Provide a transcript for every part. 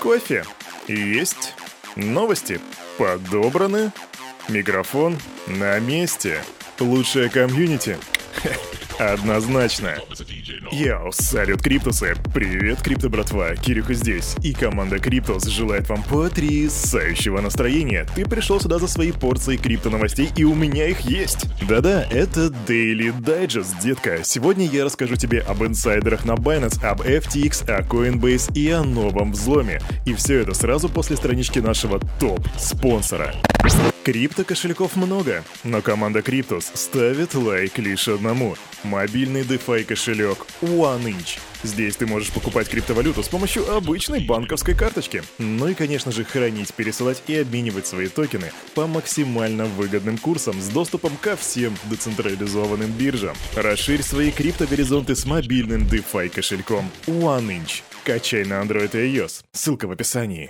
Кофе. Есть. Новости подобраны. Микрофон на месте. Лучшее комьюнити. Однозначно. Йоу, салют, Криптусы! Привет, Крипто братва, Кирюха здесь, и команда Криптус желает вам потрясающего настроения. Ты пришел сюда за свои порции крипто новостей, и у меня их есть. Да-да, это Daily Digest, детка. Сегодня я расскажу тебе об инсайдерах на Binance, об FTX, о Coinbase и о новом взломе. И все это сразу после странички нашего топ-спонсора. Крипто кошельков много, но команда Криптус ставит лайк лишь одному. Мобильный DeFi кошелек OneInch. Здесь ты можешь покупать криптовалюту с помощью обычной банковской карточки. Ну и, конечно же, хранить, пересылать и обменивать свои токены по максимально выгодным курсам с доступом ко всем децентрализованным биржам. Расширь свои криптогоризонты с мобильным DeFi кошельком OneInch. Качай на Android и iOS. Ссылка в описании.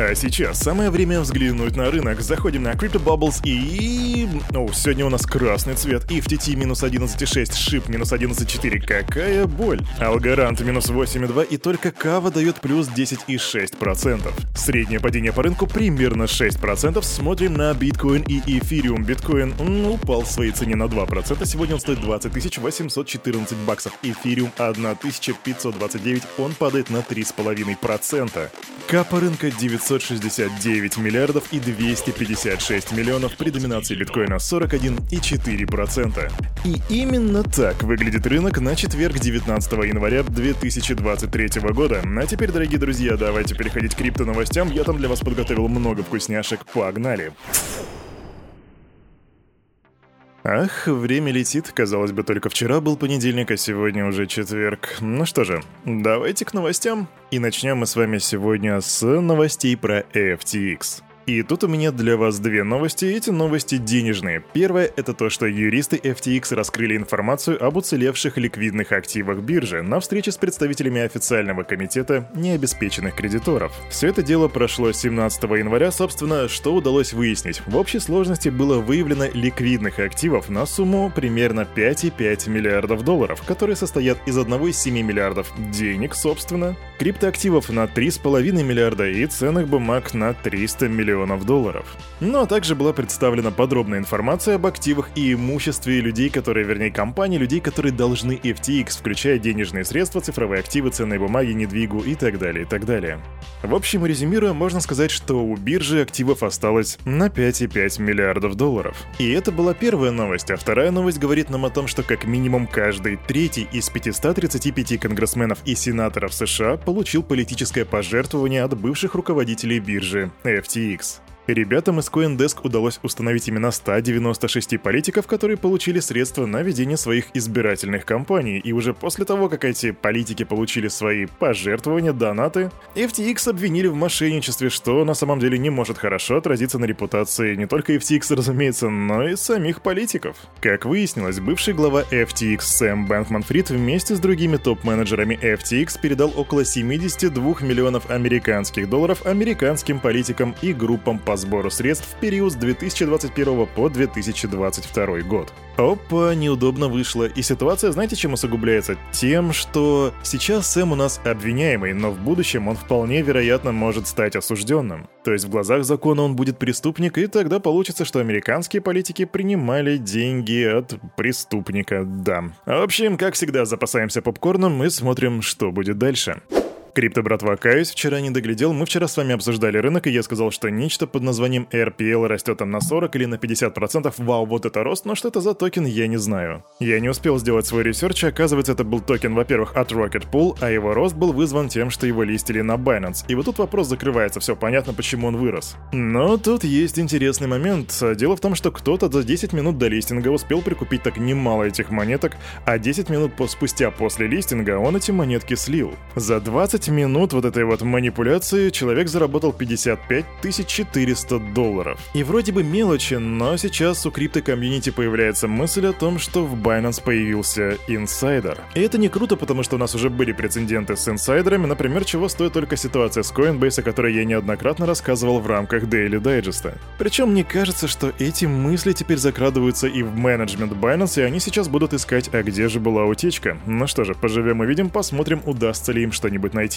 А сейчас самое время взглянуть на рынок. Заходим на Crypto Bubbles и... Ну, сегодня у нас красный цвет. FTT минус 11.6, шип минус 11.4. Какая боль. Алгарант минус 8.2 и только Кава дает плюс 10,6%. Среднее падение по рынку примерно 6%. Смотрим на биткоин и эфириум. Биткоин упал в своей цене на 2%. Сегодня он стоит 20 814 баксов. Эфириум 1529. Он падает на 3,5%. Капа рынка 969 миллиардов и 256 миллионов при доминации биткоина 41,4%. И именно так выглядит рынок на четверг 19 января 2023 года. А теперь, дорогие друзья, давайте переходить к крипто новостям. Я там для вас подготовил много вкусняшек. Погнали! Ах, время летит. Казалось бы, только вчера был понедельник, а сегодня уже четверг. Ну что же, давайте к новостям. И начнем мы с вами сегодня с новостей про FTX. И тут у меня для вас две новости, эти новости денежные. Первое — это то, что юристы FTX раскрыли информацию об уцелевших ликвидных активах биржи на встрече с представителями официального комитета необеспеченных кредиторов. Все это дело прошло 17 января, собственно, что удалось выяснить. В общей сложности было выявлено ликвидных активов на сумму примерно 5,5 миллиардов долларов, которые состоят из 1,7 миллиардов денег, собственно, криптоактивов на 3,5 миллиарда и ценных бумаг на 300 миллионов миллионов долларов. Ну а также была представлена подробная информация об активах и имуществе людей, которые, вернее, компаний, людей, которые должны FTX, включая денежные средства, цифровые активы, ценные бумаги, недвигу и так далее, и так далее. В общем, резюмируя, можно сказать, что у биржи активов осталось на 5,5 миллиардов долларов. И это была первая новость, а вторая новость говорит нам о том, что как минимум каждый третий из 535 конгрессменов и сенаторов США получил политическое пожертвование от бывших руководителей биржи FTX. Ребятам из CoinDesk удалось установить имена 196 политиков, которые получили средства на ведение своих избирательных кампаний, и уже после того, как эти политики получили свои пожертвования, донаты, FTX обвинили в мошенничестве, что на самом деле не может хорошо отразиться на репутации не только FTX, разумеется, но и самих политиков. Как выяснилось, бывший глава FTX Сэм Бэнкман-Фрид вместе с другими топ-менеджерами FTX передал около 72 миллионов американских долларов американским политикам и группам по сбору средств в период с 2021 по 2022 год. Опа, неудобно вышло. И ситуация, знаете, чем усугубляется? Тем, что сейчас Сэм у нас обвиняемый, но в будущем он вполне вероятно может стать осужденным. То есть в глазах закона он будет преступник, и тогда получится, что американские политики принимали деньги от преступника, да. В общем, как всегда, запасаемся попкорном и смотрим, что будет дальше. Крипто, братва, каюсь, вчера не доглядел. Мы вчера с вами обсуждали рынок, и я сказал, что нечто под названием RPL растет там на 40 или на 50%. Вау, вот это рост, но что это за токен, я не знаю. Я не успел сделать свой research, оказывается, это был токен, во-первых, от Rocket Pool, а его рост был вызван тем, что его листили на Binance. И вот тут вопрос закрывается, все понятно, почему он вырос. Но тут есть интересный момент. Дело в том, что кто-то за 10 минут до листинга успел прикупить так немало этих монеток, а 10 минут спустя после листинга он эти монетки слил. За 20 5 минут вот этой вот манипуляции человек заработал 55 400 долларов. И вроде бы мелочи, но сейчас у крипто-комьюнити появляется мысль о том, что в Binance появился инсайдер. И это не круто, потому что у нас уже были прецеденты с инсайдерами, например, чего стоит только ситуация с Coinbase, о которой я неоднократно рассказывал в рамках Daily Digest. Причем мне кажется, что эти мысли теперь закрадываются и в менеджмент Binance, и они сейчас будут искать, а где же была утечка. Ну что же, поживем и видим, посмотрим, удастся ли им что-нибудь найти.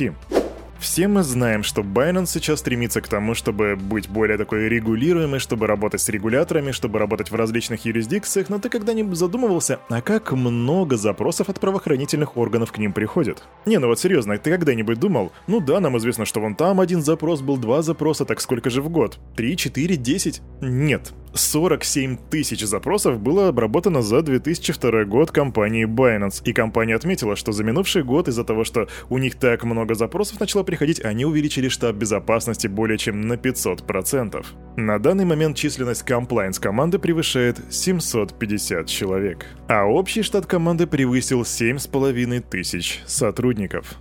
Все мы знаем, что Binance сейчас стремится к тому, чтобы быть более такой регулируемой, чтобы работать с регуляторами, чтобы работать в различных юрисдикциях, но ты когда-нибудь задумывался, а как много запросов от правоохранительных органов к ним приходит? Не, ну вот серьезно, ты когда-нибудь думал, ну да, нам известно, что вон там один запрос был, два запроса, так сколько же в год? Три, четыре, десять? Нет. 47 тысяч запросов было обработано за 2002 год компанией Binance, и компания отметила, что за минувший год из-за того, что у них так много запросов начало приходить, они увеличили штаб безопасности более чем на 500%. На данный момент численность комплайнс команды превышает 750 человек, а общий штат команды превысил 7,5 тысяч сотрудников.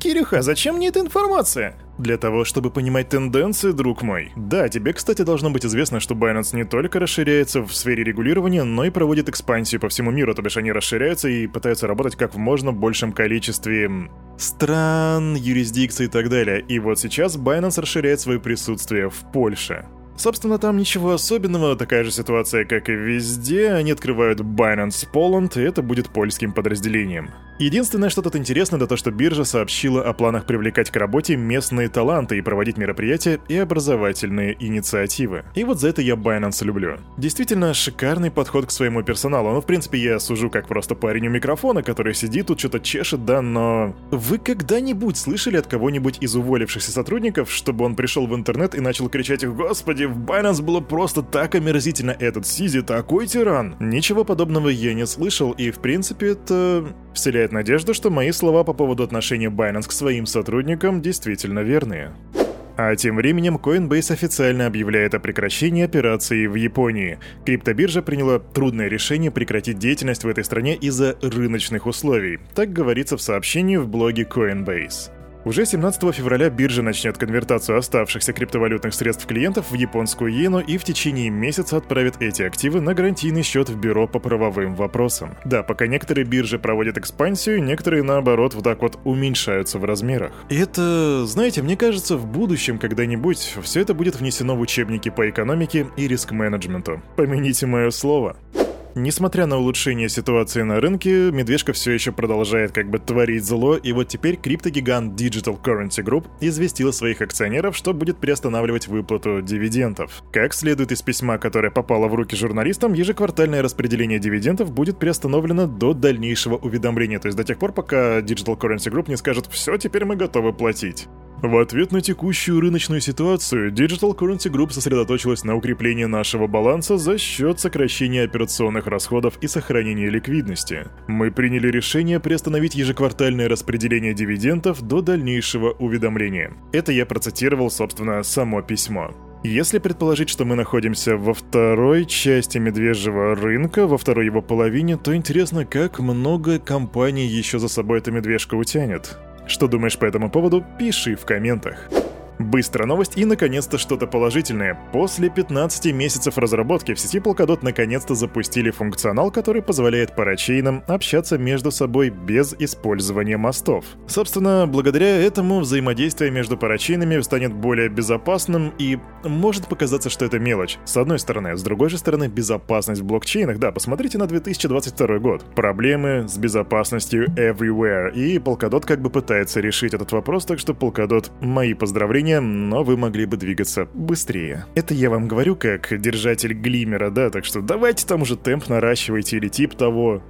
Кирюха, зачем мне эта информация? Для того, чтобы понимать тенденции, друг мой. Да, тебе, кстати, должно быть известно, что Binance не только расширяется в сфере регулирования, но и проводит экспансию по всему миру, то бишь они расширяются и пытаются работать как в можно большем количестве стран, юрисдикций и так далее. И вот сейчас Binance расширяет свое присутствие в Польше. Собственно, там ничего особенного, такая же ситуация, как и везде. Они открывают Binance Poland, и это будет польским подразделением. Единственное, что тут интересно, это то, что биржа сообщила о планах привлекать к работе местные таланты и проводить мероприятия и образовательные инициативы. И вот за это я Binance люблю. Действительно, шикарный подход к своему персоналу. Ну, в принципе, я сужу как просто парень у микрофона, который сидит тут, что-то чешет, да, но... Вы когда-нибудь слышали от кого-нибудь из уволившихся сотрудников, чтобы он пришел в интернет и начал кричать «Господи, в Binance было просто так омерзительно, этот Сизи такой тиран!» Ничего подобного я не слышал, и в принципе это вселяет надежду, что мои слова по поводу отношения Binance к своим сотрудникам действительно верные. А тем временем Coinbase официально объявляет о прекращении операции в Японии. Криптобиржа приняла трудное решение прекратить деятельность в этой стране из-за рыночных условий. Так говорится в сообщении в блоге Coinbase. Уже 17 февраля биржа начнет конвертацию оставшихся криптовалютных средств клиентов в японскую иену и в течение месяца отправит эти активы на гарантийный счет в бюро по правовым вопросам. Да, пока некоторые биржи проводят экспансию, некоторые наоборот вот так вот уменьшаются в размерах. И это, знаете, мне кажется, в будущем когда-нибудь все это будет внесено в учебники по экономике и риск-менеджменту. Помяните мое слово. Несмотря на улучшение ситуации на рынке, медвежка все еще продолжает как бы творить зло, и вот теперь криптогигант Digital Currency Group известил своих акционеров, что будет приостанавливать выплату дивидендов. Как следует из письма, которое попало в руки журналистам, ежеквартальное распределение дивидендов будет приостановлено до дальнейшего уведомления, то есть до тех пор, пока Digital Currency Group не скажет «все, теперь мы готовы платить». В ответ на текущую рыночную ситуацию, Digital Currency Group сосредоточилась на укреплении нашего баланса за счет сокращения операционных расходов и сохранения ликвидности. Мы приняли решение приостановить ежеквартальное распределение дивидендов до дальнейшего уведомления. Это я процитировал, собственно, само письмо. Если предположить, что мы находимся во второй части медвежьего рынка, во второй его половине, то интересно, как много компаний еще за собой эта медвежка утянет. Что думаешь по этому поводу, пиши в комментах. Быстрая новость и, наконец-то, что-то положительное. После 15 месяцев разработки в сети Polkadot наконец-то запустили функционал, который позволяет парачейнам общаться между собой без использования мостов. Собственно, благодаря этому взаимодействие между парачейнами станет более безопасным и может показаться, что это мелочь. С одной стороны. С другой же стороны, безопасность в блокчейнах. Да, посмотрите на 2022 год. Проблемы с безопасностью everywhere. И Polkadot как бы пытается решить этот вопрос, так что Polkadot, мои поздравления но вы могли бы двигаться быстрее. Это я вам говорю как держатель глимера, да, так что давайте там уже темп наращивайте или тип того.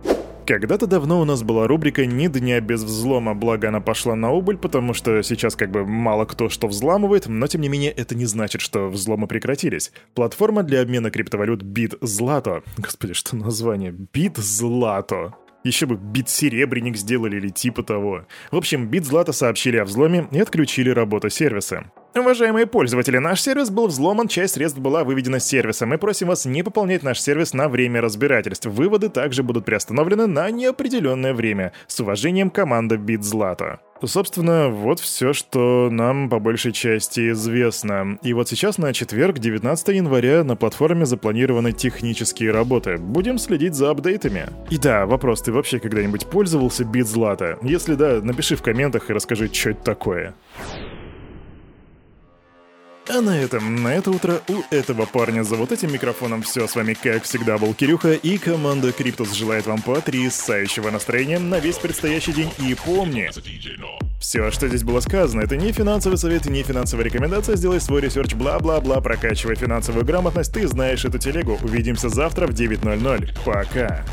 Когда-то давно у нас была рубрика «Ни дня без взлома», благо она пошла на убыль, потому что сейчас как бы мало кто что взламывает, но тем не менее это не значит, что взломы прекратились. Платформа для обмена криптовалют BitZlato. Господи, что название? BitZlato. Еще бы бит серебряник сделали или типа того. В общем, бит Злата сообщили о взломе и отключили работу сервиса. Уважаемые пользователи, наш сервис был взломан, часть средств была выведена с сервиса. Мы просим вас не пополнять наш сервис на время разбирательств. Выводы также будут приостановлены на неопределенное время. С уважением, команда BitZlato. Собственно, вот все, что нам по большей части известно. И вот сейчас на четверг, 19 января, на платформе запланированы технические работы. Будем следить за апдейтами. И да, вопрос, ты вообще когда-нибудь пользовался BitZlato? Если да, напиши в комментах и расскажи, что это такое. А на этом, на это утро у этого парня за вот этим микрофоном все. С вами, как всегда, был Кирюха, и команда Криптус желает вам потрясающего настроения на весь предстоящий день. И помни, все, что здесь было сказано, это не финансовый совет и не финансовая рекомендация. Сделай свой research, бла-бла-бла, прокачивай финансовую грамотность. Ты знаешь эту телегу. Увидимся завтра в 9.00. Пока.